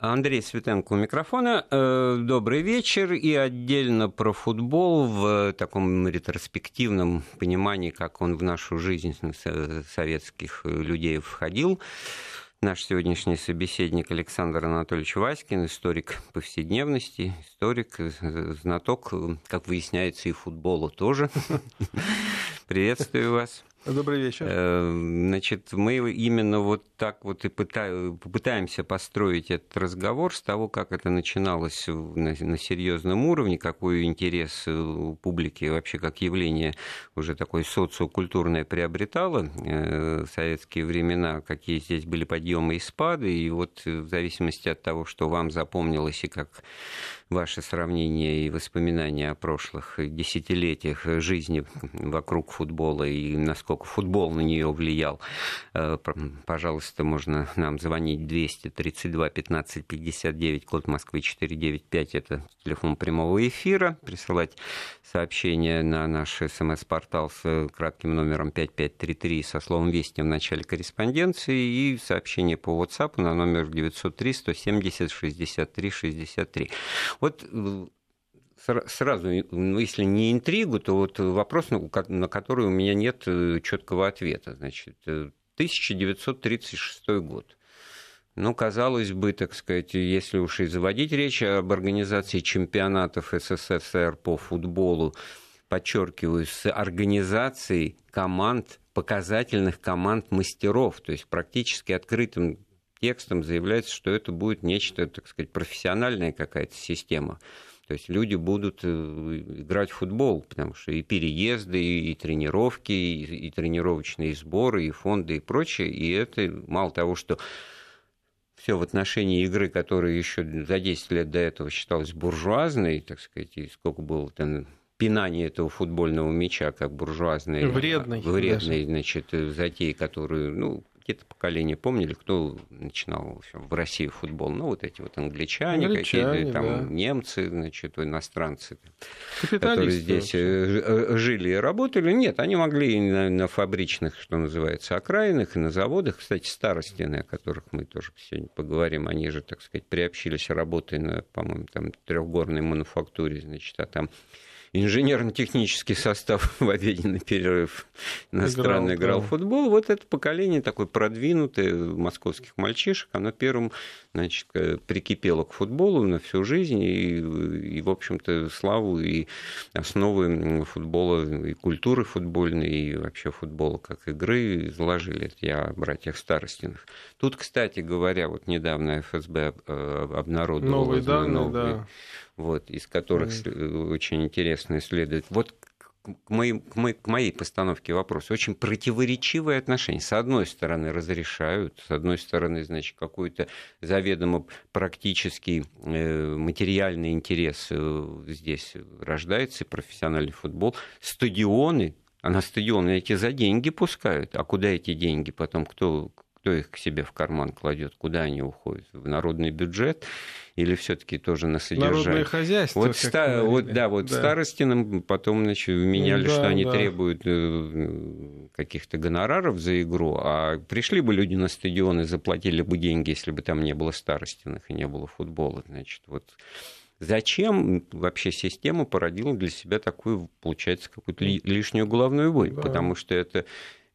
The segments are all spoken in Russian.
Андрей Светенко у микрофона. Э, добрый вечер. И отдельно про футбол в таком ретроспективном понимании, как он в нашу жизнь советских людей входил. Наш сегодняшний собеседник Александр Анатольевич Васькин, историк повседневности, историк, знаток, как выясняется, и футбола тоже. Приветствую вас. Добрый вечер. Э, значит, мы именно вот так вот и попытаемся построить этот разговор с того, как это начиналось на, серьезном уровне, какой интерес у публики вообще как явление уже такое социокультурное приобретало э, в советские времена, какие здесь были подъемы и спады, и вот в зависимости от того, что вам запомнилось и как ваши сравнения и воспоминания о прошлых десятилетиях жизни вокруг футбола и насколько футбол на нее влиял, э, пожалуйста, можно нам звонить 232 15 59, код Москвы 495, это телефон прямого эфира, присылать сообщение на наш смс-портал с кратким номером 5533 со словом «Вести» в начале корреспонденции и сообщение по WhatsApp на номер 903 170 63 63. Вот э, сразу, ну, если не интригу, то вот вопрос, на который у меня нет э, четкого ответа. Значит, 1936 э, год. Ну, казалось бы, так сказать, если уж и заводить речь об организации чемпионатов СССР по футболу, подчеркиваю, с организацией команд, показательных команд мастеров, то есть практически открытым текстом заявляется, что это будет нечто, так сказать, профессиональная какая-то система. То есть люди будут э, играть в футбол, потому что и переезды, и тренировки, и, тренировочные сборы, и фонды, и прочее. И это мало того, что все в отношении игры, которая еще за 10 лет до этого считалась буржуазной, так сказать, и сколько было там пинание этого футбольного мяча как буржуазной, вредной, вредной значит, затеи, которую, ну, какие-то поколения помнили, кто начинал в, России футбол. Ну, вот эти вот англичане, англичане какие-то, там да. немцы, значит, иностранцы, которые здесь. Э, э, жили и работали. Нет, они могли и на, на фабричных, что называется, окраинах, и на заводах. Кстати, старостины, о которых мы тоже сегодня поговорим, они же, так сказать, приобщились, работая на, по-моему, там трехгорной мануфактуре, значит, а там инженерно-технический состав в обеденный перерыв иностранный играл, играл в футбол. Вот это поколение такое продвинутое московских мальчишек, оно первым значит, э, прикипело к футболу на всю жизнь и, и в общем-то, славу и основы футбола и культуры футбольной, и вообще футбола как игры заложили. Это я о братьях Старостиных. Тут, кстати говоря, вот недавно ФСБ э, обнародовал новые данные, новые, да вот, из которых mm. очень интересно исследовать. Вот к моей, к, моей, к моей постановке вопроса очень противоречивые отношения. С одной стороны, разрешают, с одной стороны, значит, какой-то заведомо практический э, материальный интерес э, здесь рождается, профессиональный футбол. Стадионы, а на стадионы эти за деньги пускают. А куда эти деньги потом, кто, кто их к себе в карман кладет, куда они уходят? В народный бюджет или все-таки тоже на содержание? Народное хозяйство. Вот, ста- вот да, вот да. Старостиным потом значит, меняли, да, что они да. требуют э, каких-то гонораров за игру, а пришли бы люди на стадион и заплатили бы деньги, если бы там не было Старостиных и не было футбола. Значит, вот зачем вообще система породила для себя такую, получается, какую-то лишнюю головную боль? Да. Потому что это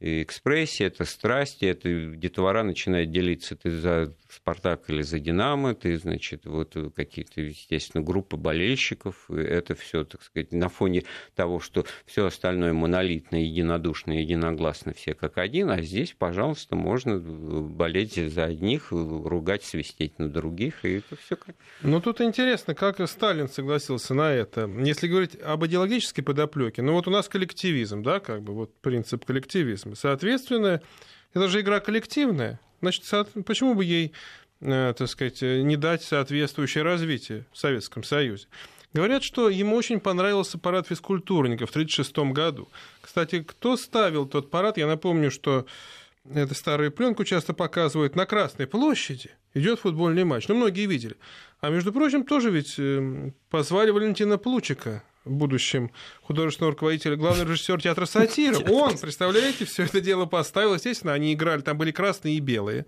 экспрессия, это страсти, это детвора начинает делиться, ты за Спартак или за Динамо, ты, значит, вот какие-то, естественно, группы болельщиков, это все, так сказать, на фоне того, что все остальное монолитно, единодушно, единогласно, все как один, а здесь, пожалуйста, можно болеть за одних, ругать, свистеть на других, и это все как... Ну, тут интересно, как Сталин согласился на это. Если говорить об идеологической подоплеке, ну вот у нас коллективизм, да, как бы вот принцип коллективизма. Соответственно, это же игра коллективная. Значит, почему бы ей, э, так сказать, не дать соответствующее развитие в Советском Союзе? Говорят, что ему очень понравился парад физкультурников в 1936 году. Кстати, кто ставил тот парад, я напомню, что эту старую пленку часто показывают на Красной площади. Идет футбольный матч. Ну, многие видели. А между прочим, тоже ведь э, позвали Валентина Плучика, будущем художественного руководителя, главный режиссер театра «Сатира». Он, представляете, все это дело поставил. Естественно, они играли, там были красные и белые.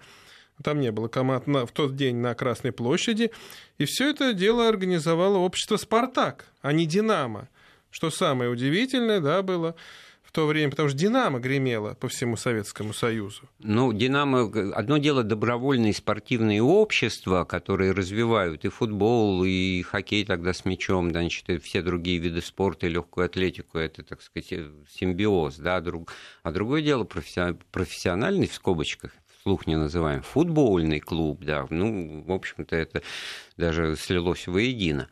там не было команд на, в тот день на Красной площади, и все это дело организовало общество «Спартак», а не «Динамо». Что самое удивительное, да, было, то время, потому что «Динамо» гремело по всему Советскому Союзу. Ну, «Динамо» — одно дело добровольные спортивные общества, которые развивают и футбол, и хоккей тогда с мячом, да, значит, и все другие виды спорта, и легкую атлетику, это, так сказать, симбиоз, да, друг... а другое дело профессиональный, в скобочках, вслух не называем, футбольный клуб, да, ну, в общем-то, это даже слилось воедино.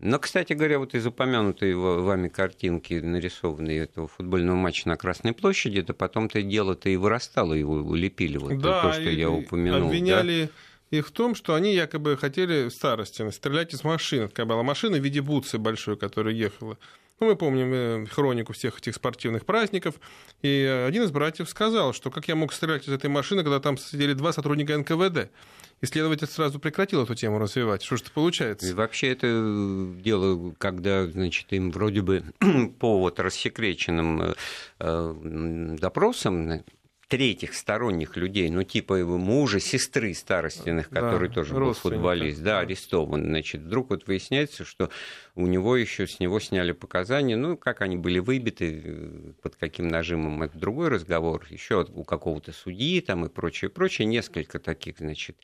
Но, кстати говоря, вот из упомянутой вами картинки, нарисованной этого футбольного матча на Красной площади, это потом-то дело-то и вырастало, его улепили, вот да, то, что я упомянул. Обвиняли да? их в том, что они якобы хотели в старости стрелять из машины. Такая была машина в виде бутсы большой, которая ехала. Ну, мы помним э, хронику всех этих спортивных праздников. И один из братьев сказал, что как я мог стрелять из этой машины, когда там сидели два сотрудника НКВД. И следователь сразу прекратил эту тему развивать. Что же это получается? И вообще это дело, когда, значит, им вроде бы по вот рассекреченным э, э, допросам третьих сторонних людей, ну, типа его мужа, сестры старостиных, который да, тоже был футболист, да, арестован. Значит, вдруг вот выясняется, что у него еще с него сняли показания, ну, как они были выбиты, э, под каким нажимом, это другой разговор, еще у какого-то судьи там и прочее, прочее, несколько таких, значит,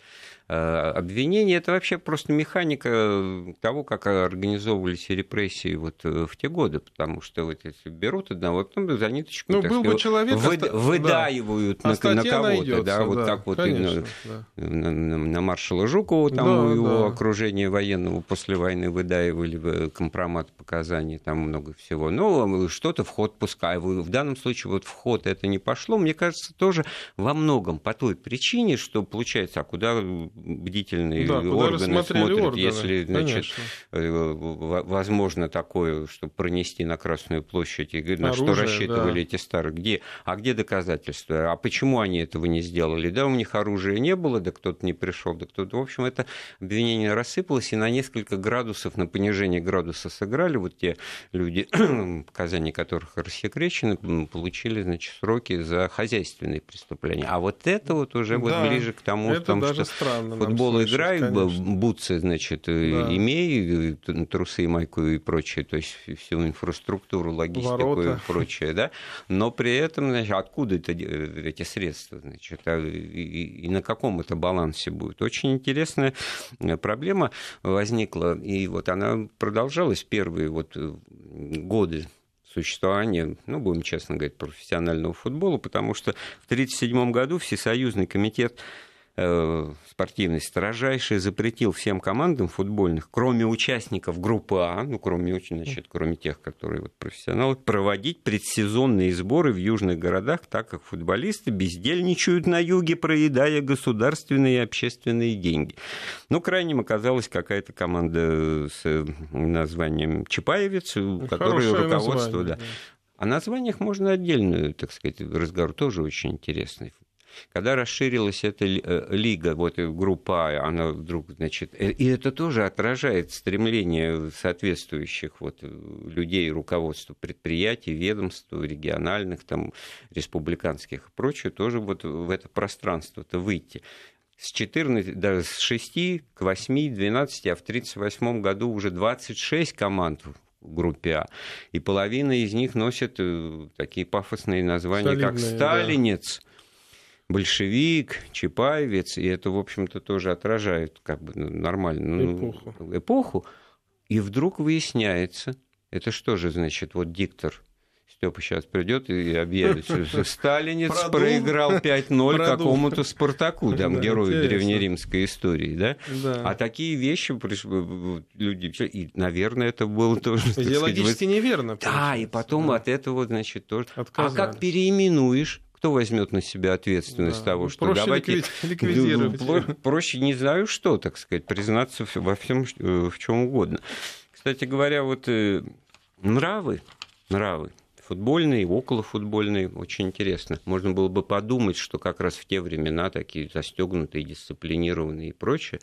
э, обвинений. Это вообще просто механика того, как организовывались репрессии вот э, в те годы, потому что вот если берут одного, потом за ниточку, ну, был сказать, бы человек, вы, выдаивают да. на, на кого-то, найдется, да, вот да, так вот конечно, на, да. на, на, маршала Жукова, там да, у его да. окружения военного после войны выдаивали компромат показаний, там много всего. Но что-то в ход пускай. В данном случае вот в ход это не пошло. Мне кажется, тоже во многом по той причине, что получается, а куда бдительные да, органы смотрят, органы, если, значит, э, возможно такое, чтобы пронести на Красную площадь, и на Оружие, что рассчитывали да. эти старые, где, а где доказательства, а почему они этого не сделали? Да, у них оружия не было, да кто-то не пришел, да кто-то. В общем, это обвинение рассыпалось, и на несколько градусов, на понижение градуса сыграли, вот те люди, показания которых рассекречены, получили значит, сроки за хозяйственные преступления. А вот это вот уже да, вот ближе к тому, даже что странно футбол играй, бутсы, значит, э, да. имей, э, трусы, майку и прочее, то есть всю инфраструктуру, логистику Ворота. и прочее, да, но при этом, значит, откуда это, э, эти средства, значит, а, и, и на каком это балансе будет. Очень интересная проблема возникла, и вот она продолжалась первые вот годы существования, ну, будем честно говорить, профессионального футбола, потому что в 1937 году Всесоюзный комитет Э, спортивный строжайший запретил всем командам футбольных, кроме участников группы А, ну, кроме, значит, кроме тех, которые вот профессионалы, проводить предсезонные сборы в южных городах, так как футболисты бездельничают на юге, проедая государственные и общественные деньги. Ну, крайним оказалась какая-то команда с названием Чапаевец, у которой руководство... Название, да. да. О названиях можно отдельную, так сказать, разговор тоже очень интересный. Когда расширилась эта э, лига, вот группа А, она вдруг, значит, э, и это тоже отражает стремление соответствующих вот людей, руководства предприятий, ведомств, региональных, там, республиканских и прочее, тоже вот в это пространство-то выйти с 14, да, с 6 к 8, 12, а в 1938 году уже 26 команд в группе А. И половина из них носят э, такие пафосные названия, Солидные, как «Сталинец», да большевик, чапаевец, и это, в общем-то, тоже отражает как бы ну, нормально ну, эпоху. эпоху. И вдруг выясняется, это что же значит, вот диктор Степа сейчас придет и объявит, что Сталинец Продул. проиграл 5-0 какому-то Спартаку, там, да, герою интересно. древнеримской истории, да? да? А такие вещи люди... И, наверное, это было тоже... Идеологически сказать, неверно. Да, и потом да. от этого, значит, тоже... Отказались. А как переименуешь? Кто возьмет на себя ответственность да. того, что проще давайте ликвидировать. Ну, проще не знаю что, так сказать, признаться во всем, в чем угодно. Кстати говоря, вот э, нравы, нравы футбольный, околофутбольный. Очень интересно. Можно было бы подумать, что как раз в те времена такие застегнутые, дисциплинированные и прочее.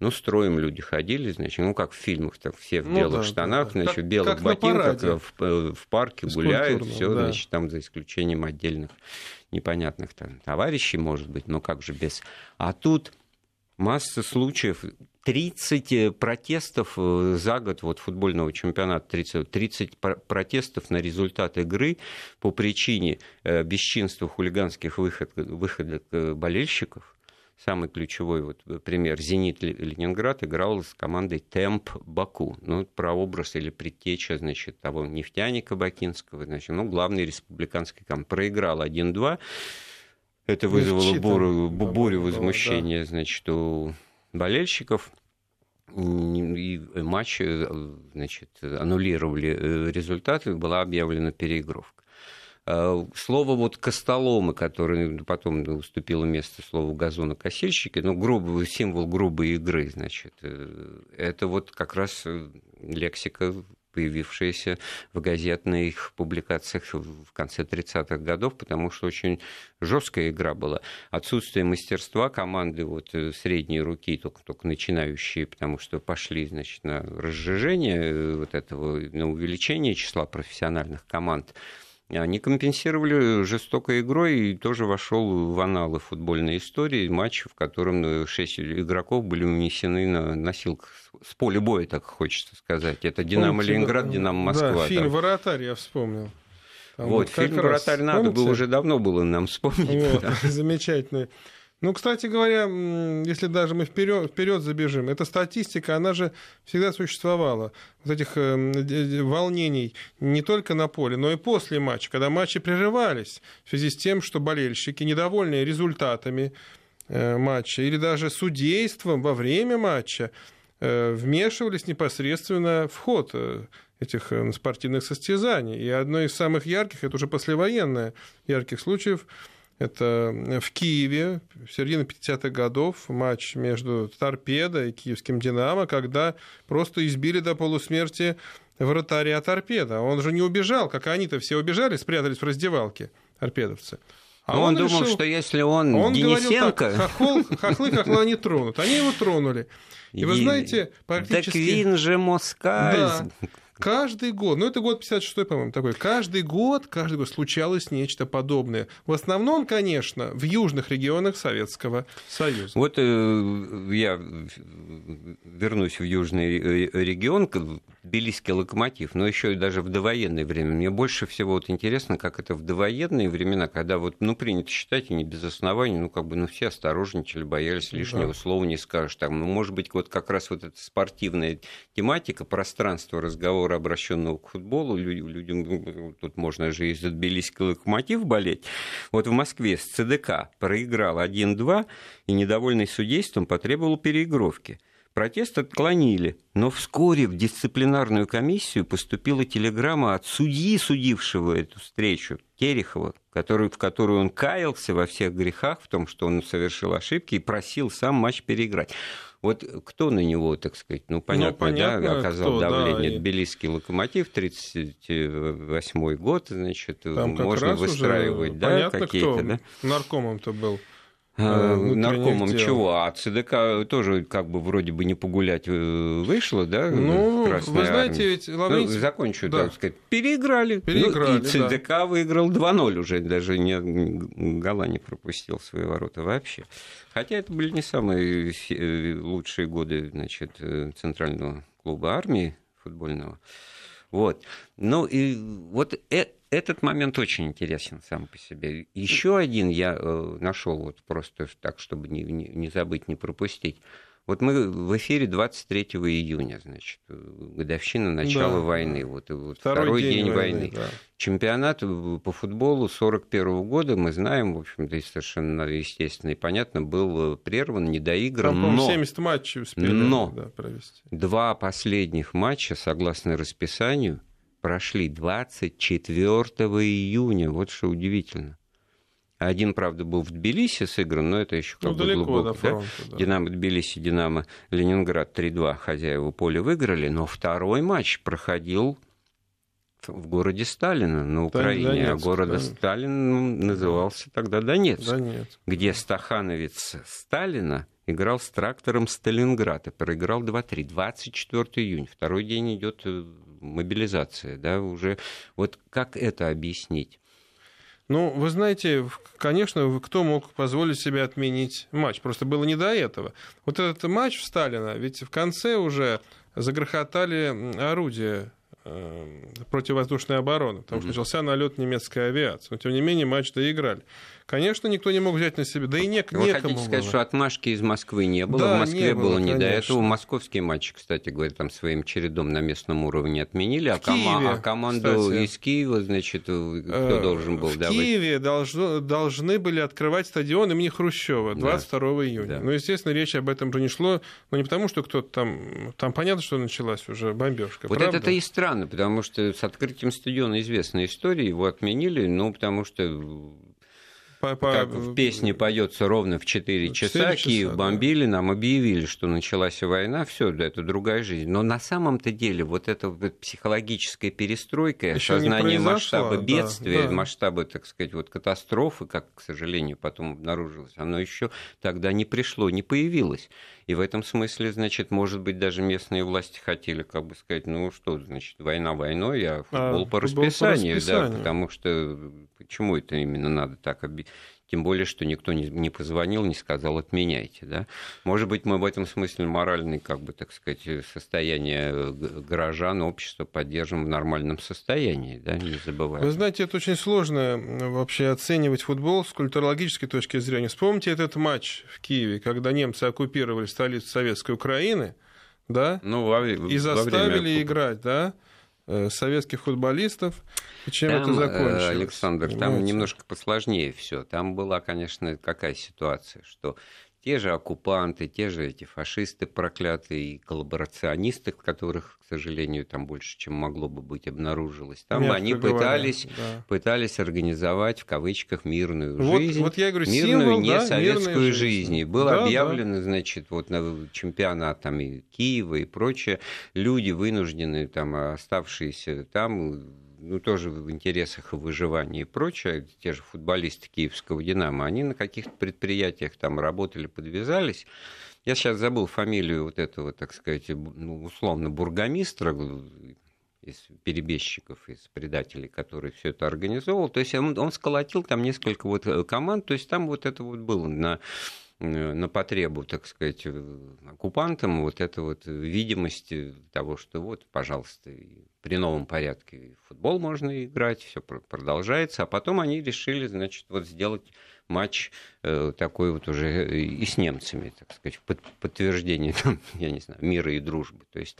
Но строем люди ходили, значит, ну как в фильмах, так все в ну, белых да, штанах, да. значит, в белых как, ботинках, в, э, в парке гуляют, все, да. значит, там за исключением отдельных непонятных там, товарищей, может быть, но как же без... А тут масса случаев, 30 э, протестов э, за год вот, футбольного чемпионата, 30, 30 протестов на результат игры по причине э, бесчинства хулиганских выход, выходок болельщиков. Самый ключевой вот пример. «Зенит» Ленинград играл с командой «Темп Баку». Ну, про образ или предтеча, значит, того нефтяника Бакинского. Значит, ну, главный республиканский команд. Проиграл 1-2. Это вызвало бурю, бурю возмущения, значит, у болельщиков и матч значит, аннулировали э, результаты, была объявлена переигровка. А, слово вот костоломы, которое потом уступило место слову газонокосильщики, ну, грубый, символ грубой игры, значит, э, это вот как раз э, лексика появившаяся в газетных публикациях в конце 30-х годов, потому что очень жесткая игра была. Отсутствие мастерства команды вот, э, средней руки, только, только начинающие, потому что пошли значит, на разжижение э, вот этого, на увеличение числа профессиональных команд они компенсировали жестокой игрой и тоже вошел в аналы футбольной истории матч, в котором шесть игроков были унесены на носилках с поля боя, так хочется сказать. Это «Динамо Ленинград», «Динамо Москва». Да, фильм «Вратарь» я вспомнил. Там вот, вот фильм «Вратарь» надо было уже давно было нам вспомнить. Вот, да. Замечательный. Ну, кстати говоря, если даже мы вперед, вперед забежим, эта статистика, она же всегда существовала. Вот этих э, волнений не только на поле, но и после матча, когда матчи прерывались в связи с тем, что болельщики, недовольные результатами э, матча или даже судейством во время матча, э, вмешивались непосредственно в ход этих спортивных состязаний. И одно из самых ярких, это уже послевоенное ярких случаев – это в Киеве в середине 50-х годов матч между Торпедо и киевским «Динамо», когда просто избили до полусмерти вратаря Торпеда. Он же не убежал, как они-то все убежали, спрятались в раздевалке, торпедовцы. А он, он думал, решил, что если он, он Денисенко... Говорил так, хохол, хохлы хохла не тронут. Они его тронули. И, и вы знаете, практически... Так Вин же Москаль. Да. Каждый год, ну это год 56-й, по-моему, такой, каждый год, каждый год случалось нечто подобное. В основном, конечно, в южных регионах Советского Союза. Вот э, я вернусь в южный регион, Тбилисский локомотив, но еще и даже в довоенное время. Мне больше всего вот интересно, как это в довоенные времена, когда вот, ну, принято считать, и не без оснований, ну, как бы, ну, все осторожничали, боялись лишнего да. слова не скажешь. Там, ну, может быть, вот как раз вот эта спортивная тематика, пространство разговора, обращенного к футболу, людям, ну, тут можно же и за Тбилисский локомотив болеть. Вот в Москве с ЦДК проиграл 1-2 и, недовольный судейством, потребовал переигровки. Протест отклонили, но вскоре в дисциплинарную комиссию поступила телеграмма от судьи, судившего эту встречу, Терехова, который, в которую он каялся во всех грехах, в том, что он совершил ошибки и просил сам матч переиграть. Вот кто на него, так сказать, ну, понятно, ну, понятно да, оказал кто, давление. Да, Тбилисский локомотив, 38 год, значит, Там можно выстраивать, да, какие-то, да? Наркомом-то был. Э, наркомом дел. чего? А ЦДК тоже как бы вроде бы не погулять э, вышло, да? Ну, вы знаете, армия. ведь Лаврентьев... Ну, закончу, да. так сказать. Переиграли. Переиграли, ну, И ЦДК да. выиграл 2-0 уже, даже не гола не пропустил свои ворота вообще. Хотя это были не самые э, лучшие годы, значит, центрального клуба армии футбольного. Вот. Ну и вот этот момент очень интересен сам по себе. Еще один я э, нашел вот просто так, чтобы не, не, забыть, не пропустить. Вот мы в эфире 23 июня, значит, годовщина начала да. войны. Вот, вот второй, второй день, день войны. войны. Да. Чемпионат по футболу 41 года, мы знаем, в общем-то, совершенно естественно и понятно, был прерван, недоигран. Там, но, 70 матчей успели но да, провести. Два последних матча, согласно расписанию, прошли 24 июня. Вот что удивительно. Один, правда, был в Тбилиси сыгран, но это еще как ну, бы далеко глубоко. До фронта, да? Да. Динамо Тбилиси, Динамо Ленинград 3-2 хозяева поля выиграли, но второй матч проходил в городе Сталина на Украине, Донецк, а город да. Сталин назывался тогда Донецк, Донецк, где стахановец Сталина играл с трактором Сталинград и проиграл 2-3. 24 июня, второй день идет мобилизация, да, уже вот как это объяснить? Ну, вы знаете, конечно, кто мог позволить себе отменить матч? Просто было не до этого. Вот этот матч в Сталина, ведь в конце уже загрохотали орудия э, противовоздушной обороны, потому что начался налет немецкой авиации. Но, тем не менее, матч доиграли. Конечно, никто не мог взять на себя. Да и не, Вы некому хотите сказать, было. что отмашки из Москвы не было? Да, в Москве не было, было не конечно. до этого. Московские матчи, кстати говоря, там своим чередом на местном уровне отменили. А, кома- а команду кстати. из Киева, значит, кто э, должен был в давать? В Киеве должно, должны были открывать стадион имени Хрущева 22 да. июня. Да. Ну, естественно, речь об этом уже не шло. Но не потому, что кто-то там... Там понятно, что началась уже бомбежка. Вот это-то и странно, потому что с открытием стадиона известная история, его отменили, ну, потому что по, по... Как в песне поется ровно в 4 часа, 4 Киев часа, бомбили, да. нам объявили, что началась война, все, да, это другая жизнь. Но на самом-то деле вот эта вот психологическая перестройка, Еще осознание масштаба бедствия, да, да. масштаба, так сказать, вот катастрофы, как, к сожалению, потом обнаружилось, оно еще тогда не пришло, не появилось. И в этом смысле, значит, может быть, даже местные власти хотели, как бы сказать, ну что, значит, война войной, а футбол, а, по, футбол расписанию, по расписанию, да, потому что почему это именно надо так объяснить? Тем более, что никто не, не позвонил, не сказал, отменяйте. Да? Может быть, мы в этом смысле моральное, как бы, так сказать, состояние э, горожан, общества поддержим в нормальном состоянии, да, не забываем. Вы знаете, это очень сложно вообще оценивать футбол с культурологической точки зрения. Вспомните этот матч в Киеве, когда немцы оккупировали столицу Советской Украины, да, ну, во, и заставили время... играть, да, Э, советских футболистов. И чем там, это закончилось? Александр, понимаете? там немножко посложнее все. Там была, конечно, какая ситуация, что те же оккупанты, те же эти фашисты проклятые, коллаборационисты, которых, к сожалению, там больше, чем могло бы быть, обнаружилось. Там Мягко они говоря, пытались, да. пытались организовать, в кавычках, мирную вот, жизнь. Вот я говорю, мирную, символ, не да, советскую жизнь. И был да, объявлен, да. значит, вот на чемпионат там, и Киева и прочее. Люди вынуждены, там, оставшиеся там, ну, тоже в интересах выживания и прочее, те же футболисты киевского «Динамо», они на каких-то предприятиях там работали, подвязались. Я сейчас забыл фамилию вот этого, так сказать, ну, условно, бургомистра из перебежчиков, из предателей, который все это организовал. То есть он, он сколотил там несколько вот э, команд, то есть там вот это вот было на Э, на потребу, так сказать, э, оккупантам вот эта вот видимость того, что вот, пожалуйста, при новом порядке футбол можно играть, все продолжается, а потом они решили, значит, вот сделать матч э, такой вот уже и с немцами, так сказать, подтверждение, я не знаю, мира и дружбы. То есть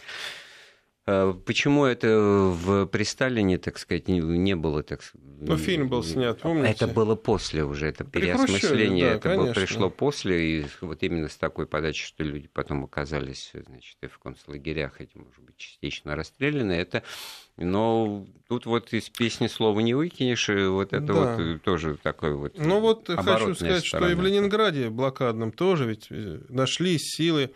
почему это в при Сталине, так сказать, не было, так Ну, фильм был снят, помните? Это было после уже, это переосмысление, да, это конечно. было, пришло после, и вот именно с такой подачи, что люди потом оказались, значит, и в концлагерях, эти, может быть, частично расстреляны, это но тут вот из песни слова не выкинешь, и вот это да. вот тоже такой вот Ну вот хочу сказать, сторона. что и в Ленинграде блокадном тоже ведь э, нашли силы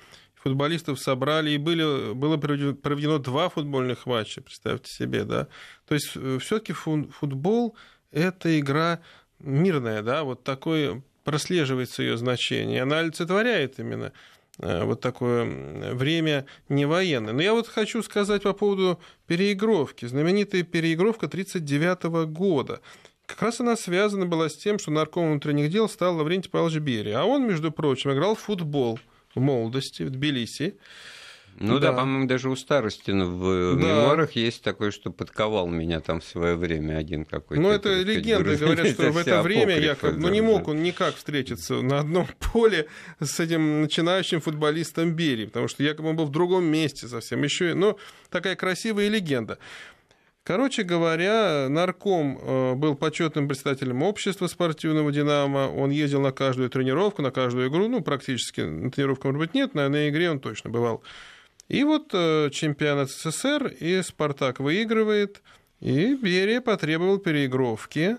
футболистов собрали, и были, было проведено два футбольных матча, представьте себе, да. То есть э, все-таки футбол – это игра мирная, да, вот такое прослеживается ее значение. Она олицетворяет именно э, вот такое время не военное. Но я вот хочу сказать по поводу переигровки. Знаменитая переигровка 1939 года. Как раз она связана была с тем, что нарком внутренних дел стал Лаврентий Павлович Берия. А он, между прочим, играл в футбол – в молодости, в Тбилиси. Ну да, да по-моему, даже у Старостина в да. мемуарах есть такое, что подковал меня там в свое время один какой-то. Ну, это легенды говорят, что в это время якобы, ну, не мог он никак встретиться на одном поле с этим начинающим футболистом Берии, потому что якобы он был в другом месте совсем. Еще, ну, такая красивая легенда. Короче говоря, нарком э, был почетным председателем общества спортивного «Динамо». Он ездил на каждую тренировку, на каждую игру. Ну, практически на тренировках, может быть, нет, но на игре он точно бывал. И вот э, чемпионат СССР, и «Спартак» выигрывает, и Берия потребовал переигровки.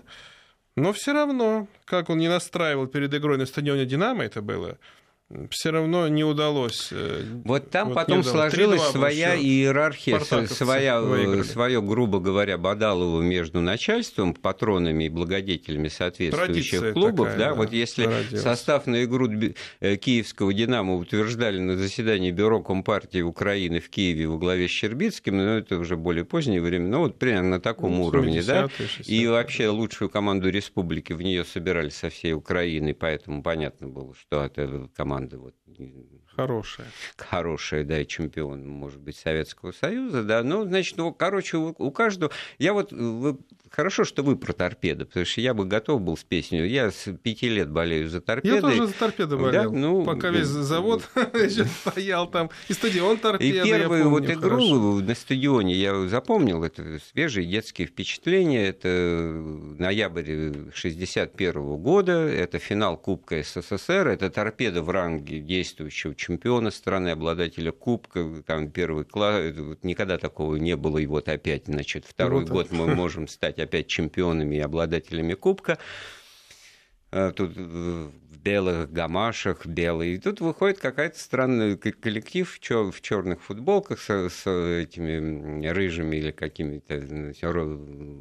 Но все равно, как он не настраивал перед игрой на стадионе «Динамо» это было, все равно не удалось. Э, вот там вот потом сложилась своя иерархия, своя, э, свое, грубо говоря, Бадалово между начальством, патронами и благодетелями соответствующих Традиция клубов. Такая, да, да, вот если породилась. состав на игру э, киевского «Динамо» утверждали на заседании Бюро Компартии Украины в Киеве во главе с Щербицким, но ну, это уже более позднее время, но вот примерно на таком ну, уровне. Да? И вообще лучшую команду республики в нее собирали со всей Украины, поэтому понятно было, что это команда команда вот, хорошая. Хорошая, да, и чемпион, может быть, Советского Союза, да. Ну, значит, ну, короче, у, у каждого... Я вот вы Хорошо, что вы про торпеды, потому что я бы готов был с песней. Я с пяти лет болею за торпеды. Я тоже за торпеды болел. Да? Ну, Пока весь завод еще стоял там, и стадион торпеды. И первую вот игру на стадионе я запомнил. Это свежие детские впечатления. Это ноябрь 61 года. Это финал Кубка СССР. Это торпеда в ранге действующего чемпиона страны, обладателя Кубка. Там первый класс. Никогда такого не было. И вот опять, значит, второй год мы можем стать стать опять чемпионами и обладателями кубка. Э, тут в белых гамашах, белый. И тут выходит какая-то странный коллектив в черных футболках с, с этими рыжими или какими-то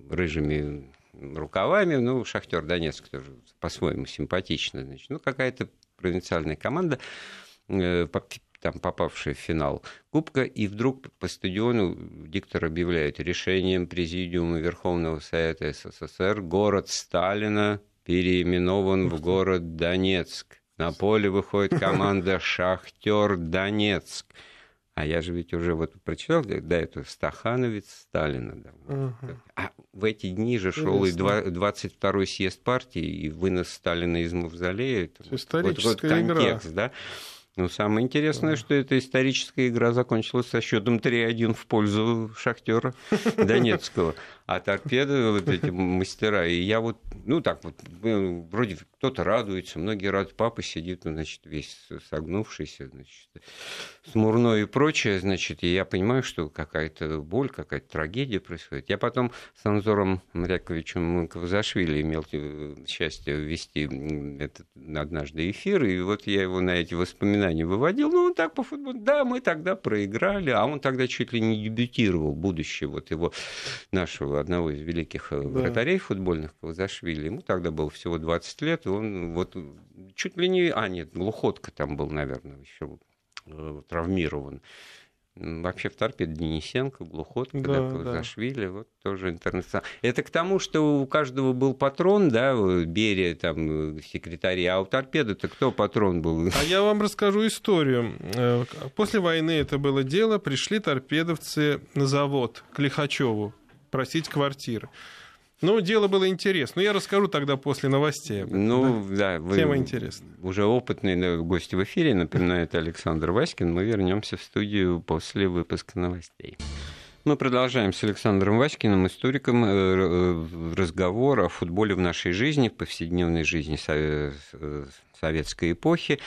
рыжими рукавами. Ну, Шахтер Донецк тоже по-своему симпатично. Значит. Ну, какая-то провинциальная команда э, там попавшие в финал Кубка, и вдруг по стадиону диктор объявляет решением Президиума Верховного Совета СССР город Сталина переименован в город Донецк. На поле выходит команда «Шахтер Донецк». А я же ведь уже вот прочитал, да, это Стахановец Сталина. Да. Uh-huh. А в эти дни же шел и 22-й съезд партии, и вынос Сталина из мавзолея. Это вот, вот контекст, игра. да. Ну, самое интересное, что эта историческая игра закончилась со счетом 3-1 в пользу Шахтера Донецкого а торпеды вот эти мастера. И я вот, ну так вот, вроде кто-то радуется, многие рады, папа сидит, ну, значит, весь согнувшийся, значит, смурной и прочее, значит, и я понимаю, что какая-то боль, какая-то трагедия происходит. Я потом с Анзором Мряковичем Кавзашвили имел счастье вести этот однажды эфир, и вот я его на эти воспоминания выводил, ну, он так по футболу, да, мы тогда проиграли, а он тогда чуть ли не дебютировал, будущее вот его нашего одного из великих э, да. вратарей футбольных, Кавазашвили. Ему тогда было всего 20 лет, и он вот чуть ли не... А, нет, глухотка там был, наверное, еще э, травмирован. Вообще в торпеде Денисенко, Глухотка, да, да, вот тоже интернационал. Это к тому, что у каждого был патрон, да, Берия, там, секретари, а у торпеды-то кто патрон был? А я вам расскажу историю. Э, после войны это было дело, пришли торпедовцы на завод к Лихачеву просить квартиры. Ну, дело было интересно. Но я расскажу тогда после новостей. Ну, да, вы Тема интересная. Уже опытный гость в эфире, напоминает Александр Васькин. Мы вернемся в студию после выпуска новостей. Мы продолжаем с Александром Васькиным, историком, э, э, разговор о футболе в нашей жизни, в повседневной жизни э, советской эпохи.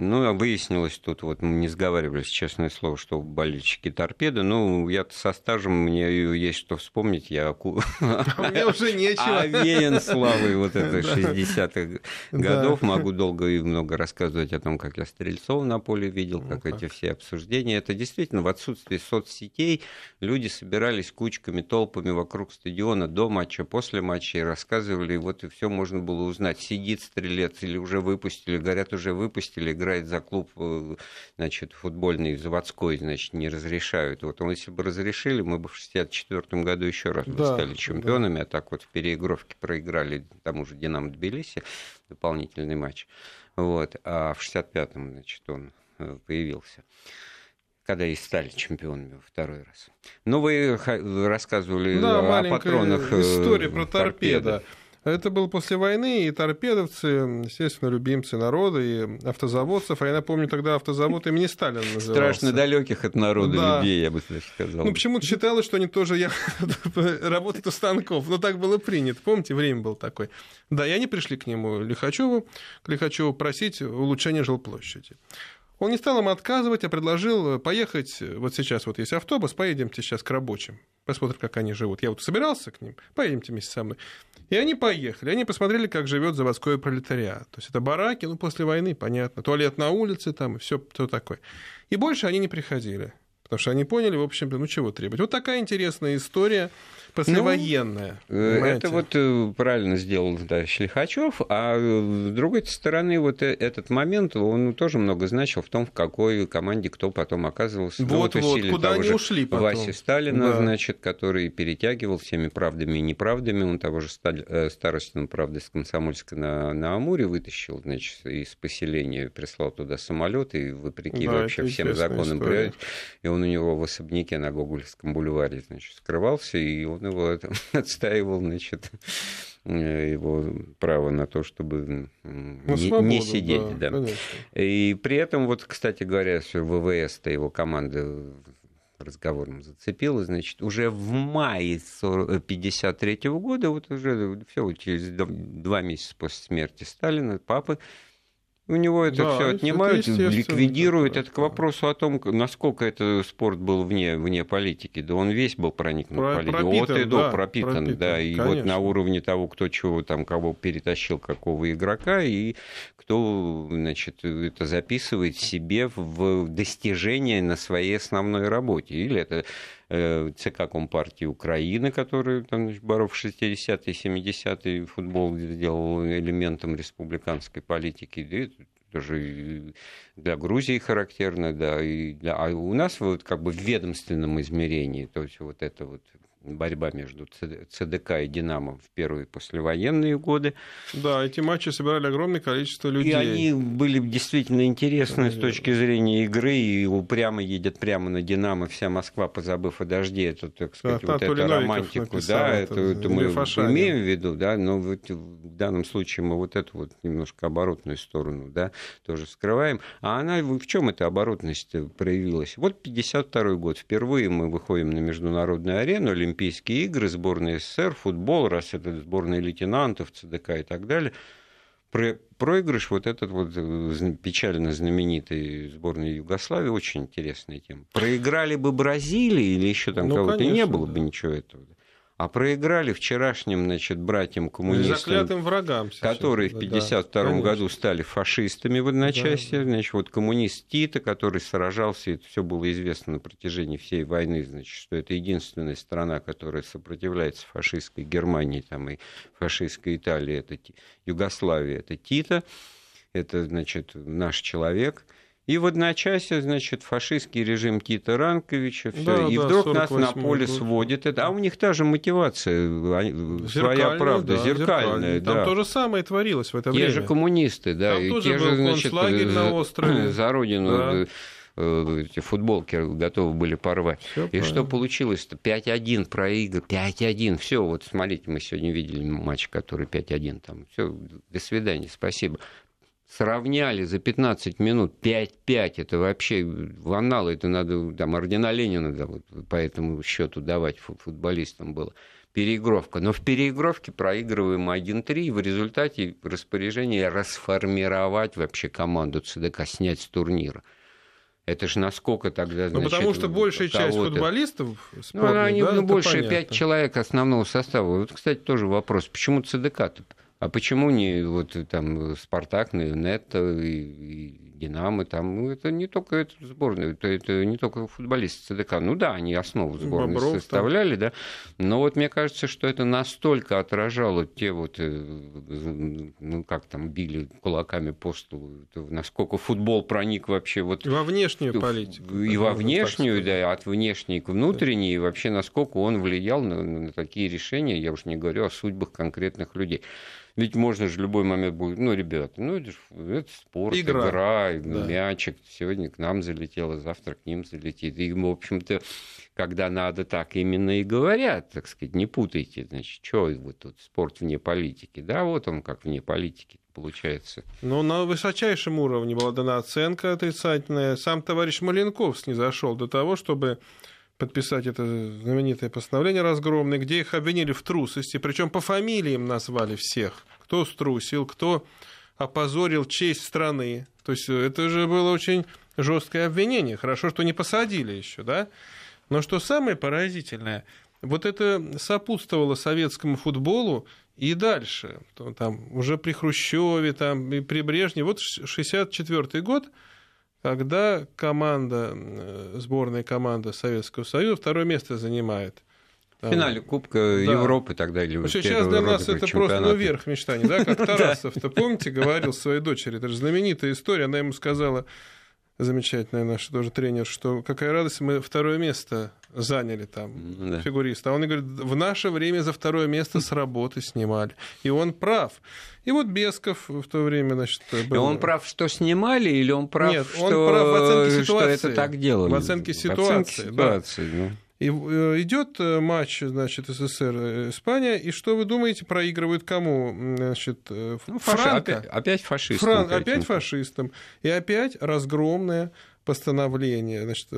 Ну, а выяснилось тут, вот мы не сговаривались, честное слово, что болельщики торпеды. Ну, я со стажем, мне есть что вспомнить. Я а мне уже нечего. Овеян славой вот это 60-х годов. Могу долго и много рассказывать о том, как я Стрельцова на поле видел, как эти все обсуждения. Это действительно в отсутствии соцсетей люди собирались кучками, толпами вокруг стадиона до матча, после матча и рассказывали, вот и все можно было узнать. Сидит стрелец или уже выпустили, говорят, уже выпустили, играет за клуб, э, значит, футбольный, заводской, значит, не разрешают. Вот он, если бы разрешили, мы бы в 64 году еще раз да, стали чемпионами, да. а так вот в переигровке проиграли тому же Динамо Тбилиси, дополнительный матч. Вот. А в 65-м, значит, он э, появился когда и стали чемпионами во второй раз. Ну, вы рассказывали да, о патронах. Э, история про торпеда. торпеда. Это было после войны, и торпедовцы, естественно, любимцы народа, и автозаводцев. А я напомню, тогда автозавод имени Сталина назывался. Страшно далеких от народа да. людей, я бы сказал. Ну, почему-то считалось, что они тоже я... работают у станков. Но так было принято. Помните, время было такое. Да, и они пришли к нему, Лихачеву, к Лихачеву просить улучшения жилплощади. Он не стал им отказывать, а предложил поехать, вот сейчас вот есть автобус, поедемте сейчас к рабочим, посмотрим, как они живут. Я вот собирался к ним, поедемте вместе со мной. И они поехали. Они посмотрели, как живет заводской пролетариат. То есть это бараки, ну, после войны, понятно. Туалет на улице там и все, все такое. И больше они не приходили. Потому что они поняли, в общем-то, ну чего требовать. Вот такая интересная история послевоенная. Ну, это вот э, правильно сделал товарищ Лихачев, а э, с другой стороны, вот этот момент, он тоже много значил в том, в какой команде кто потом оказывался. Вот, ну, вот, вот куда они ушли потом. Васи Сталина, да. значит, который перетягивал всеми правдами и неправдами, он того же Старостина, правда, с Комсомольска на, на Амуре вытащил, значит, из поселения, прислал туда самолет и вопреки да, вообще всем законам, и он у него в особняке на Гоголевском бульваре, значит, скрывался, и он его это, отстаивал, значит, э, его право на то, чтобы на не, свободу, не сидеть. Да, да. И при этом, вот, кстати говоря, ВВС-то его команда разговором зацепила, значит, уже в мае 1953 года, вот уже все, через два месяца после смерти Сталина, папы у него это да, все отнимают, это ликвидируют. Это к вопросу о том, насколько это спорт был вне, вне политики. Да он весь был проникнут Про, политикой. Пропитан, От и до да, пропитан, пропитан, да. И конечно. вот на уровне того, кто чего там, кого перетащил, какого игрока, и кто, значит, это записывает себе в достижение на своей основной работе. Или это ЦК Компартии Украины, который там, боров 60-е, 70-е футбол сделал элементом республиканской политики. тоже для Грузии характерно, да, и для... а у нас вот как бы в ведомственном измерении, то есть вот это вот борьба между ЦДК и Динамо в первые послевоенные годы. Да, эти матчи собирали огромное количество людей. И они были действительно интересны с точки зрения игры, и упрямо едет прямо на Динамо вся Москва, позабыв о дожде, это, так сказать, да, вот эту романтику, да, это, это мы Фашаня. имеем в виду, да, но вот в данном случае мы вот эту вот немножко оборотную сторону, да, тоже скрываем. А она в чем эта оборотность проявилась? Вот 52 год, впервые мы выходим на международную арену, Олимпийские игры, сборная СССР, футбол, раз это сборная лейтенантов, ЦДК и так далее. Про, проигрыш вот этот вот э, печально знаменитый сборной Югославии, очень интересная тема. Проиграли бы Бразилии или еще там ну, кого-то, не было да. бы ничего этого а проиграли вчерашним, значит, братьям-коммунистам, врагам которые в 1952 да, году стали фашистами в одночасье. Да. Значит, вот коммунист Тита, который сражался, это все было известно на протяжении всей войны, значит, что это единственная страна, которая сопротивляется фашистской Германии там, и фашистской Италии, это Югославия, это Тита, это, значит, наш человек – и в одночасье, значит, фашистский режим Тита Ранковича, все, да, и да, вдруг нас на поле год. сводит это. А у них та же мотивация, своя правда, да, зеркальная. Там да. то же самое творилось в это те время. Те же коммунисты, да, Там и тоже те был же, значит, на острове. за родину да э, эти футболки готовы были порвать. Всё и правильно. что получилось-то? 5-1 проигр, 5-1. Все, вот смотрите, мы сегодня видели матч, который 5-1. Там. Все, до свидания, спасибо сравняли за 15 минут 5-5, это вообще в аналы, это надо, там, ордена Ленина да, вот, по этому счету давать футболистам было. Переигровка. Но в переигровке проигрываем 1-3, и в результате распоряжение расформировать вообще команду ЦДК, снять с турнира. Это же насколько тогда, значит, Ну, потому что большая часть футболистов... Спорных, ну, они, да, ну, больше пять человек основного состава. Вот, кстати, тоже вопрос. Почему ЦДК-то? А почему не вот там Спартак, Нетто и, и Динамо, там, ну, это не только это сборная, это, это не только футболисты ЦДК. Ну да, они основу сборной Бобров, составляли, да. Но вот мне кажется, что это настолько отражало те вот, э, ну как там били кулаками по столу, насколько футбол проник вообще вот... И во внешнюю политику. И во внешнюю, да, от внешней к внутренней, и вообще насколько он влиял на, на такие решения, я уж не говорю о судьбах конкретных людей. Ведь можно же в любой момент будет, ну, ребята, ну, это, это спорт, игра, игра да. мячик. Сегодня к нам залетело, завтра к ним залетит. И, в общем-то, когда надо, так именно и говорят, так сказать, не путайте, значит, что вы тут, спорт вне политики. Да, вот он как вне политики получается. Ну, на высочайшем уровне была дана оценка отрицательная. Сам товарищ Маленков снизошел до того, чтобы подписать это знаменитое постановление разгромное, где их обвинили в трусости, причем по фамилиям назвали всех, кто струсил, кто опозорил честь страны. То есть это же было очень жесткое обвинение. Хорошо, что не посадили еще, да? Но что самое поразительное, вот это сопутствовало советскому футболу И дальше, там, уже при Хрущеве, там, и при Брежневе, вот 64 год, когда команда, э, сборная команда Советского Союза второе место занимает. В финале Кубка да. Европы тогда или Сейчас для нас это просто ну, верх мечтаний, да, как Тарасов-то, помните, говорил своей дочери, это же знаменитая история, она ему сказала, замечательная наша тоже тренер, что какая радость, мы второе место заняли там да. фигуриста. А он говорит, в наше время за второе место с работы снимали. И он прав. И вот Бесков в то время, значит, был... И он прав, что снимали, или он прав, Нет, что... он прав в оценке ситуации. Что это так делали? В оценке ситуации, в оценке ситуации да. да. И э, идет э, матч, значит, СССР э, Испания, и что вы думаете, проигрывают кому? Значит, ну, Франко. Опять, опять фашистам. Фран... Опять фашистам. И опять разгромное постановление, значит,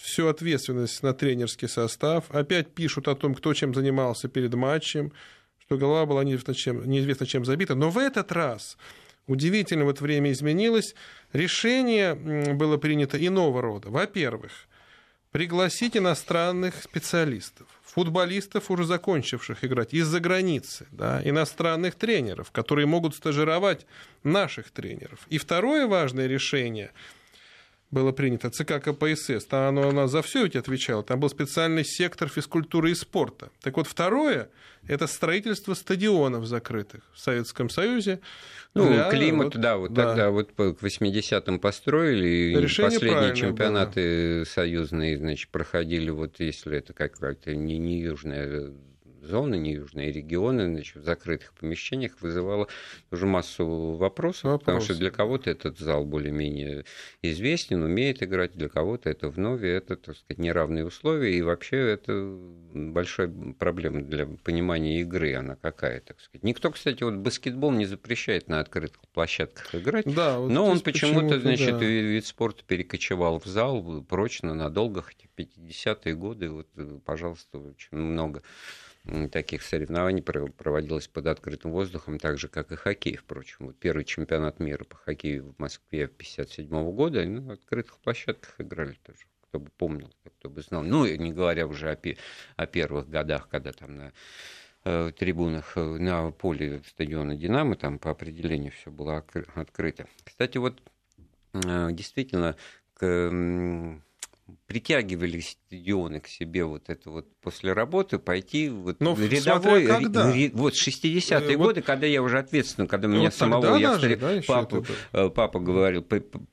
всю ответственность на тренерский состав. Опять пишут о том, кто чем занимался перед матчем, что голова была неизвестно чем, неизвестно чем забита. Но в этот раз удивительно, вот время изменилось, решение было принято иного рода. Во-первых, пригласить иностранных специалистов, футболистов, уже закончивших играть из-за границы, да, иностранных тренеров, которые могут стажировать наших тренеров. И второе важное решение было принято, ЦК КПСС, там оно, оно за все ведь отвечало, там был специальный сектор физкультуры и спорта. Так вот, второе – это строительство стадионов закрытых в Советском Союзе, ну, для, климат, вот, да, вот да. тогда вот к 80-м построили, и последние чемпионаты было. союзные, значит, проходили, вот если это какая-то не, не южная зоны, не южные регионы, значит, в закрытых помещениях вызывало уже массу вопросов, Вопрос. потому что для кого-то этот зал более-менее известен, умеет играть, для кого-то это вновь, это, так сказать, неравные условия, и вообще это большая проблема для понимания игры, она какая, так сказать. Никто, кстати, вот баскетбол не запрещает на открытых площадках играть, да, вот но он почему-то, почему значит, да. вид спорта перекочевал в зал прочно, надолго, хотя 50-е годы, вот, пожалуйста, очень много таких соревнований проводилось под открытым воздухом, так же, как и хоккей, впрочем. Вот первый чемпионат мира по хоккею в Москве 1957 года, они на открытых площадках играли тоже, кто бы помнил, кто бы знал. Ну, не говоря уже о, о первых годах, когда там на э, трибунах э, на поле стадиона «Динамо», там по определению все было открыто. Кстати, вот э, действительно к притягивали стадионы к себе вот это вот после работы пойти вот Но ну, рядовой когда? Ре, вот 60-е э, вот, годы, когда я уже ответственный, когда меня вот самого я даже, да, папа, э, папа говорил,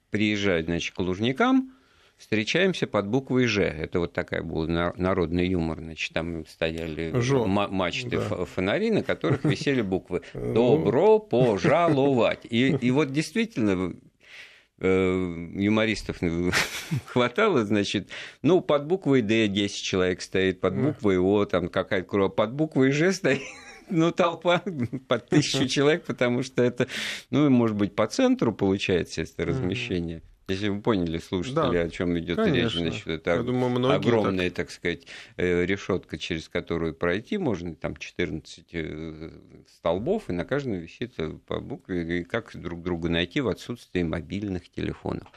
приезжай, значит, к Лужникам, встречаемся под буквой Ж. Это вот такая был народный юмор. Значит, там стояли Жо. мачты да. фонари, на которых висели буквы ну. «Добро пожаловать». И, и вот действительно Э, юмористов хватало, значит, ну, под буквой «Д» 10 человек стоит, под буквой «О», там какая-то под буквой «Ж» стоит, ну, толпа под тысячу человек, потому что это, ну, может быть, по центру получается это размещение. Если вы поняли, слушатели, да, о чем идет речь, значит, это Я думаю, огромная, так... так сказать, э, решетка, через которую пройти можно, там 14 э, столбов, и на каждом висит э, по букве, и как друг друга найти в отсутствии мобильных телефонов.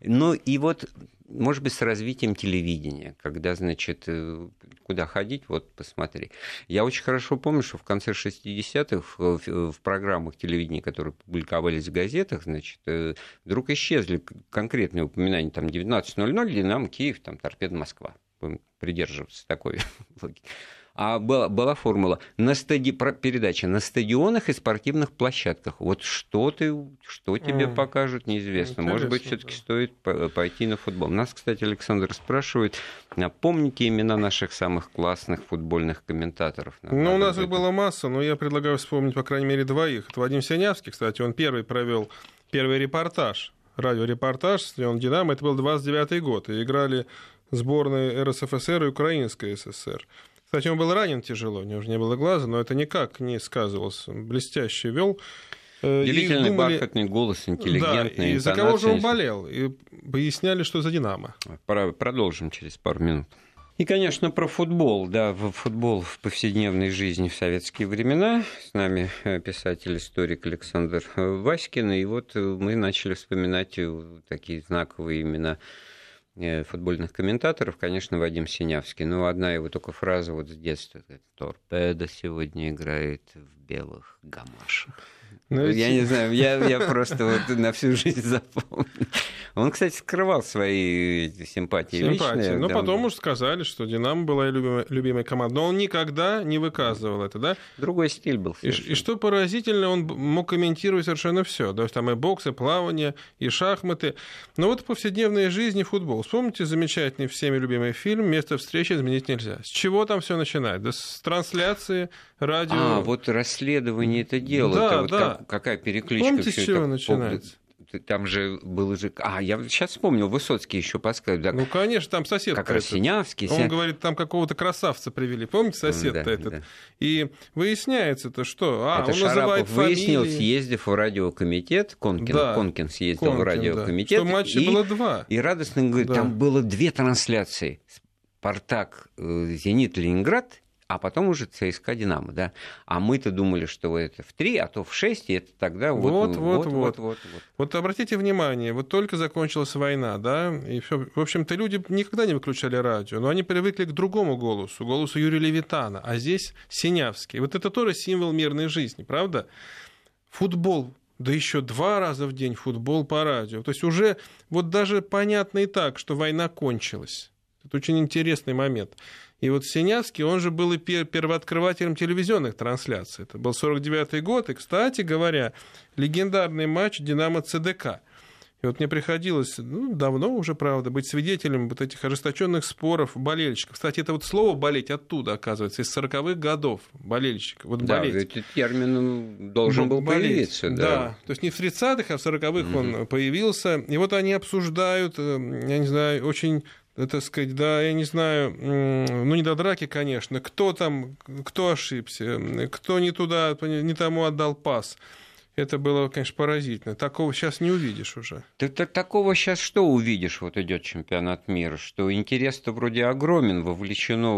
Ну и вот может быть, с развитием телевидения, когда, значит, э, куда ходить, вот посмотри. Я очень хорошо помню, что в конце 60-х в, в программах телевидения, которые публиковались в газетах, значит, э, вдруг исчезли конкретные упоминания, там, 19.00, Динамо, Киев, там, Торпеда, Москва. Будем придерживаться такой логики а была, была формула на стади... передача на стадионах и спортивных площадках. Вот что ты, что тебе mm. покажут, неизвестно. Интересно, Может быть, все-таки да. стоит пойти на футбол. Нас, кстати, Александр спрашивает, напомните имена наших самых классных футбольных комментаторов. ну, у нас их было масса, но я предлагаю вспомнить, по крайней мере, двоих. Это Вадим Синявский, кстати, он первый провел первый репортаж, радиорепортаж стадион «Динамо». Это был 29-й год, и играли сборные РСФСР и Украинской ССР. Кстати, он был ранен тяжело, у него уже не было глаза, но это никак не сказывалось. Блестяще вел. Э, Удивительный думали... бархатный голос, интеллигентный. Да, и за кого же он болел? И поясняли, что за «Динамо». Продолжим через пару минут. И, конечно, про футбол. Да, футбол в повседневной жизни в советские времена. С нами э, писатель-историк Александр э, Васькин. И вот мы начали вспоминать такие знаковые имена э, футбольных комментаторов, конечно, Вадим Синявский. Но одна его только фраза вот с детства. Торпеда сегодня играет в белых гамашах. Ну, я не знаю, я, я просто вот на всю жизнь запомнил. Он, кстати, скрывал свои симпатии, симпатии. личные. Но да, потом уж сказали, что «Динамо» была любимая, любимая команда. Но он никогда не выказывал это, да? Другой стиль был. И, и что поразительно, он мог комментировать совершенно все. То есть там и бокс, и плавание, и шахматы. Но вот в повседневной жизни футбол. Вспомните замечательный всеми любимый фильм «Место встречи изменить нельзя». С чего там все начинает? Да с трансляции, радио. А, вот расследование это дело. Да, это вот да. Как, какая перекличка. Помните, с чего начинается? там же был же... А, я сейчас вспомнил, Высоцкий еще подсказал. Да, ну, конечно, там сосед Как раз Синявский. Он говорит, там какого-то красавца привели. Помните, сосед-то да, этот? Да. И выясняется-то, что... А, Это он Шарапов называет выяснил, фамилии... съездив в радиокомитет, Конкин, да. Конкин съездил Конкин, в радиокомитет. Да. Что матчей и, было два. И радостно говорит, да. там было две трансляции. Спартак, э, Зенит, Ленинград а потом уже ЦСКА Динамо, да. А мы-то думали, что это в 3, а то в 6, и это тогда вот вот вот вот, вот, вот, вот. вот обратите внимание, вот только закончилась война, да, и все. В общем-то, люди никогда не выключали радио, но они привыкли к другому голосу, голосу Юрия Левитана, а здесь Синявский. Вот это тоже символ мирной жизни, правда? Футбол да еще два раза в день футбол по радио. То есть уже вот даже понятно и так, что война кончилась. Это очень интересный момент. И вот Синявский, он же был и первооткрывателем телевизионных трансляций. Это был 49-й год, и, кстати говоря, легендарный матч «Динамо-ЦДК». И вот мне приходилось, ну, давно уже, правда, быть свидетелем вот этих ожесточенных споров болельщиков. Кстати, это вот слово «болеть» оттуда, оказывается, из 40-х годов, болельщик. Вот да, болеть. этот термин должен был болеть. появиться. Да. да, то есть не в 30-х, а в 40-х угу. он появился. И вот они обсуждают, э, я не знаю, очень так сказать, да, я не знаю, ну не до драки, конечно, кто там, кто ошибся, кто не туда, не тому отдал пас. Это было, конечно, поразительно. Такого сейчас не увидишь уже. Ты, ты такого сейчас что увидишь? Вот идет чемпионат мира, что интерес-то вроде огромен, вовлечено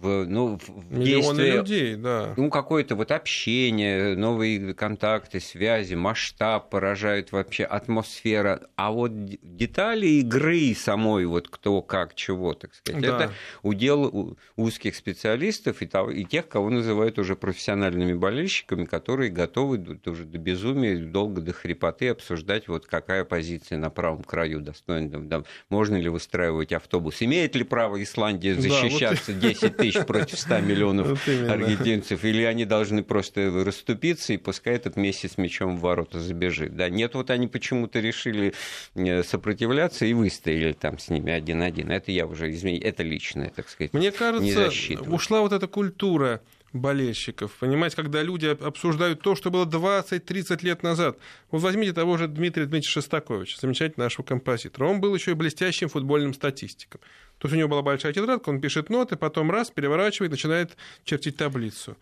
в, ну, в Миллионы действие, людей, да. Ну, какое-то вот общение, новые контакты, связи, масштаб поражает вообще атмосфера. А вот детали игры самой, вот кто как, чего, так сказать, да. это удел узких специалистов и, того, и тех, кого называют уже профессиональными болельщиками, которые готовы уже добиться безумие долго до хрипоты обсуждать, вот какая позиция на правом краю достойна. Да, можно ли выстраивать автобус? Имеет ли право Исландия защищаться да, вот... 10 тысяч против 100 миллионов вот аргентинцев? Или они должны просто расступиться и пускай этот месяц с мячом в ворота забежит? Да, нет, вот они почему-то решили э, сопротивляться и выстояли там с ними один-один. Это я уже, извини, это личное, так сказать. Мне кажется, ушла вот эта культура болельщиков. Понимаете, когда люди обсуждают то, что было 20-30 лет назад. Вот возьмите того же Дмитрия Дмитриевича Шостаковича, замечательного нашего композитора. Он был еще и блестящим футбольным статистиком. То есть у него была большая тетрадка, он пишет ноты, потом раз, переворачивает, начинает чертить таблицу.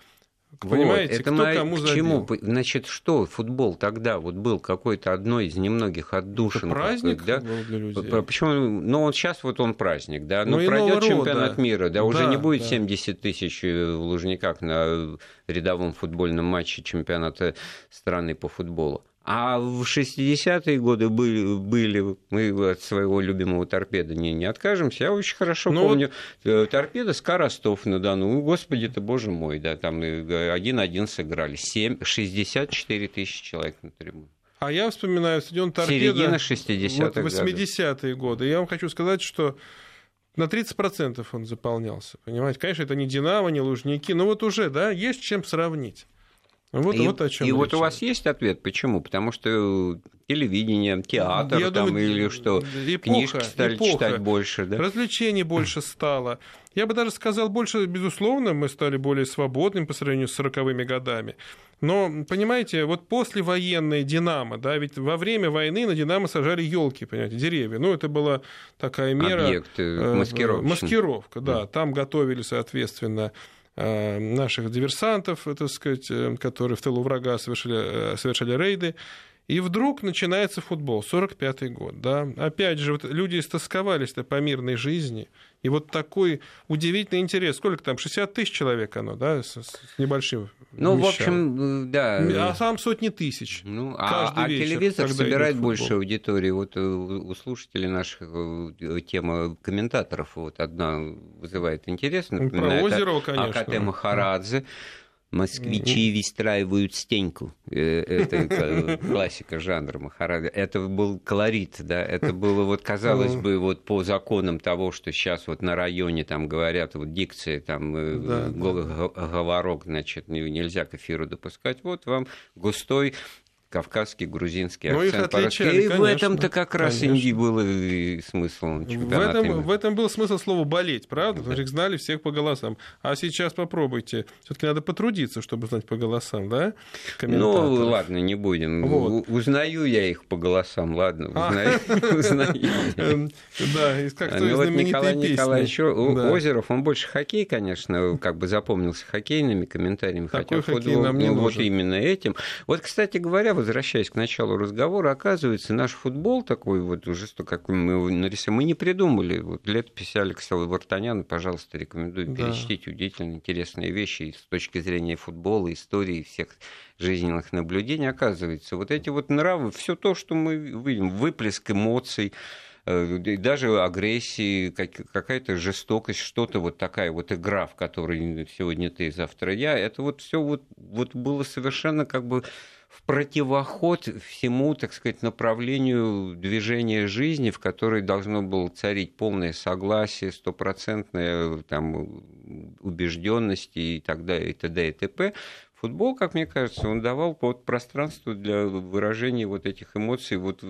Понимаете, вот, это кто кому к чему? Значит, что футбол тогда вот был какой-то одной из немногих отдушин. Это праздник да? был для людей. Почему? Ну, вот сейчас вот он праздник, да. Ну, ну пройдет чемпионат рода. мира, да, уже да, не будет да. 70 тысяч в Лужниках на рядовом футбольном матче чемпионата страны по футболу. А в 60-е годы были, были, мы от своего любимого торпеда не, не откажемся. Я очень хорошо ну, помню вот... Э, торпеда с Ростов-на-Дону. Господи ты, боже мой, да, там один-один сыграли. 7, 64 тысячи человек на трибуне. А я вспоминаю стадион Торпеда. Середина 60-х вот 80-е годы. Я вам хочу сказать, что на 30% он заполнялся. Понимаете, конечно, это не Динамо, не Лужники, но вот уже, да, есть чем сравнить. Вот, и вот о чем и вот у вас есть ответ, почему? Потому что телевидение, театр Я там думаю, или что, эпоха, книжки стали эпоха. читать больше, да? Развлечений больше стало. Я бы даже сказал, больше, безусловно, мы стали более свободными по сравнению с 40-ми годами. Но, понимаете, вот послевоенная «Динамо», да, ведь во время войны на «Динамо» сажали елки, понимаете, деревья. Ну, это была такая мера... Объект, э, маскировка. Маскировка, да. да. Там готовили, соответственно, Э, наших диверсантов, так сказать, э, которые в тылу врага совершили, э, совершали рейды. И вдруг начинается футбол, 45-й год, да. Опять же, вот люди истосковались-то по мирной жизни. И вот такой удивительный интерес. Сколько там, 60 тысяч человек оно, да, с, с небольшим Ну, в общем, да. А сам сотни тысяч. Ну, а, а вечер, телевизор собирает больше аудитории. Вот э, у слушателей наших э, тема комментаторов вот одна вызывает интерес. Например, Про Озерова, конечно. Акате Махарадзе. Москвичи выстраивают стеньку. Э, это классика жанра Махарада. Это был колорит, да, это было вот, казалось бы, вот по законам того, что сейчас вот на районе там говорят, вот дикция, там, э, да, говорок, значит, нельзя к эфиру допускать, вот вам густой кавказский, грузинский ну, акцент. Их отличали, и в этом-то как раз и был и смысл в этом, в этом был смысл слова «болеть», правда? Да. Потому знали всех по голосам. А сейчас попробуйте. все таки надо потрудиться, чтобы знать по голосам, да? Ну, ладно, не будем. Вот. Узнаю я их по голосам, ладно, узнаю. Эм, да, как то вот Николай Николаевич Озеров, он больше хоккей, конечно, как бы запомнился хоккейными комментариями, хотя футбол, ну, вот именно этим. Вот, кстати говоря, возвращаясь к началу разговора, оказывается, наш футбол такой вот уже, какой мы его нарисовали, мы не придумали. Вот летопись Алекса Вартаняна, пожалуйста, рекомендую да. перечтить удивительно интересные вещи с точки зрения футбола, истории всех жизненных наблюдений. Оказывается, вот эти вот нравы, все то, что мы видим, выплеск эмоций, э, даже агрессии, какая-то жестокость, что-то вот такая вот игра, в которой сегодня ты, завтра я, это вот все вот, вот было совершенно как бы противоход всему, так сказать, направлению движения жизни, в которой должно было царить полное согласие, стопроцентная там, убежденность и так далее, и т.д. и т.п. Футбол, как мне кажется, он давал вот пространство для выражения вот этих эмоций вот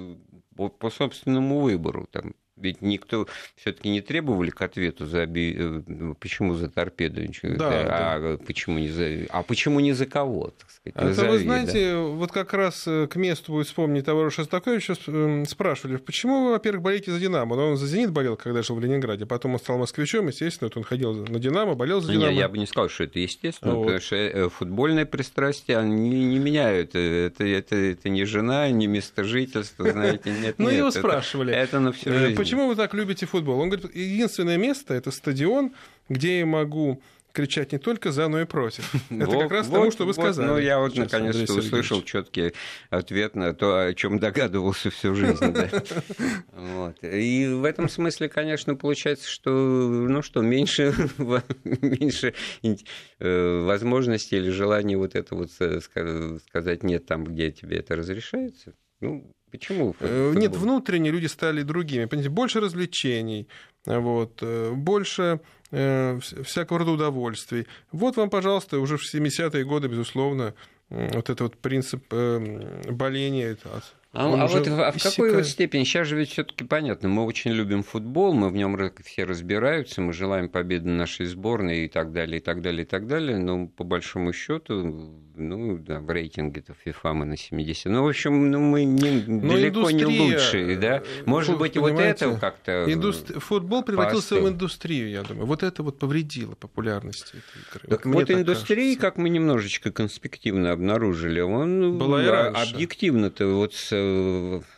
по собственному выбору. Там, ведь никто все-таки не требовали к ответу за э, почему за торпеду, да, да, а да. почему не за, а почему не за кого, так сказать. Это назови, вы знаете, да? вот как раз э, к месту будет вспомнить того Шостаковича эм, спрашивали, почему вы, во-первых, болеете за Динамо? Но он за Зенит болел, когда жил в Ленинграде, потом он стал москвичом, естественно, вот он ходил на Динамо, болел за Динамо. Не, я бы не сказал, что это естественно, вот. потому что э, футбольные пристрастия они не меняют. Это, это, это не жена, не место жительства, знаете, нет. Ну, его спрашивали. Это на всю жизнь почему вы так любите футбол? Он говорит, единственное место – это стадион, где я могу кричать не только за, но и против. Это вот, как раз вот, тому, что вы вот, сказали. Ну, я вот наконец-то услышал четкий ответ на то, о чем догадывался всю жизнь. Да. Вот. И в этом смысле, конечно, получается, что, ну что, меньше, меньше э, возможностей или желания вот это вот сказать нет там, где тебе это разрешается. Ну, Почему? Э, нет, внутренне люди стали другими. Понимаете, больше развлечений, вот, э, больше э, всякого рода удовольствий. Вот вам, пожалуйста, уже в 70-е годы, безусловно, вот этот вот принцип боления а, а вот в, а в какой вот степени? Сейчас же ведь все-таки понятно, мы очень любим футбол, мы в нем все разбираются, мы желаем победы нашей сборной и так далее, и так далее, и так далее. Но по большому счету, ну, да, в рейтинге-то FIFA мы на 70. Ну, в общем, ну, мы не, далеко не лучшие, да? Э, Может быть, вот это как-то... Индустри... Футбол превратился в индустрию, я думаю. Вот это вот повредило популярности этой игры. Так вот, вот индустрии, как мы немножечко конспективно обнаружили, он Была и объективно-то вот с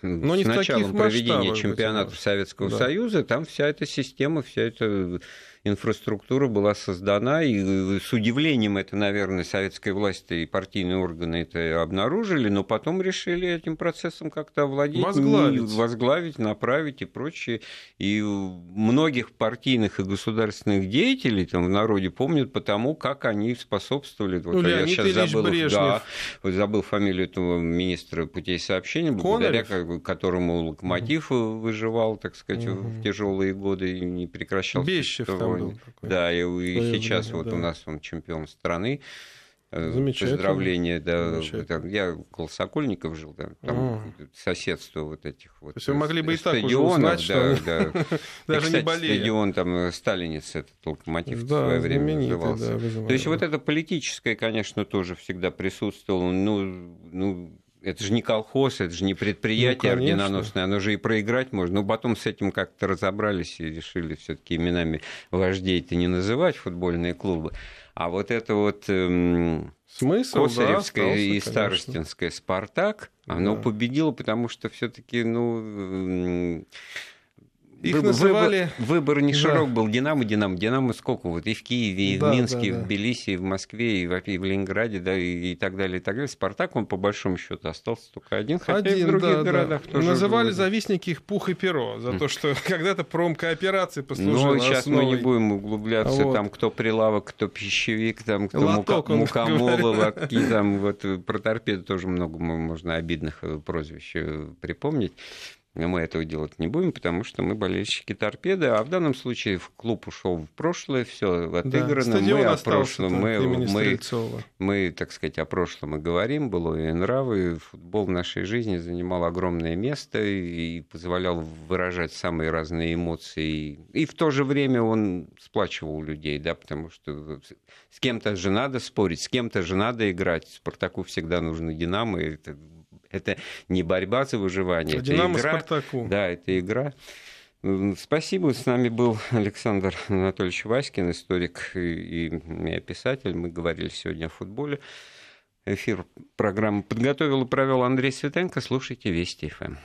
но с началом проведения чемпионатов Советского да. Союза, там вся эта система, вся эта инфраструктура была создана, и с удивлением это, наверное, советская власть и партийные органы это обнаружили, но потом решили этим процессом как-то овладеть, возглавить. возглавить, направить и прочее. И многих партийных и государственных деятелей там в народе помнят потому, как они способствовали. Вот, ну, я сейчас забыл, да, вот забыл фамилию этого министра путей сообщения, благодаря Конорев. которому локомотив выживал, так сказать, угу. в тяжелые годы и не прекращал Бещев там такой. Да, и, и сейчас время, вот да. у нас он чемпион страны. Э, Поздравления, да. Там, я около Сокольников жил, да, там а. соседство вот этих вот. То есть вы могли бы и так уже узнать, да, да. Даже не болели. Стадион там э, Сталинец, этот локомотив да, в свое время назывался. Да, То есть вот это политическое, конечно, тоже всегда присутствовало. Ну, ну это же не колхоз, это же не предприятие ну, орденоносное, оно же и проиграть можно. Но потом с этим как-то разобрались и решили все-таки именами вождей-то не называть футбольные клубы. А вот это вот эм, Смысл, Косаревское да, остался, и Старостинское «Спартак», оно да. победило, потому что все-таки, ну, их называли... Выбор, не широк да. был. Динамо, Динамо, Динамо сколько вот и в Киеве, и да, в Минске, да, да. в Тбилиси, и в Москве, и в, и в Ленинграде, да, и, и так далее, и так далее. Спартак, он по большому счету остался только один, хотя один, и в других да, городах да. тоже. Называли был... завистники их пух и перо за то, что когда-то промкооперации послужила Ну, сейчас основой... мы не будем углубляться, вот. там, кто прилавок, кто пищевик, там, кто Лоток, мука, мукомолова, какие там, вот про торпеды тоже много можно обидных э, прозвищ э, Мы этого делать не будем, потому что мы болельщики торпеды, а в данном случае в клуб ушел в прошлое, все отыграно. Да, мы о прошлом, мы, мы, мы, так сказать, о прошлом и говорим, было и нравы. Футбол в нашей жизни занимал огромное место и позволял выражать самые разные эмоции. И в то же время он сплачивал людей, да, потому что с кем-то же надо спорить, с кем-то же надо играть. Спартаку всегда нужны Динамо, и это это не борьба за выживание. Это Динамо игра. Спартаку. Да, это игра. Спасибо. С нами был Александр Анатольевич Васькин, историк и, и писатель. Мы говорили сегодня о футболе. Эфир программы подготовил и провел Андрей Светенко. Слушайте Вести ФМ.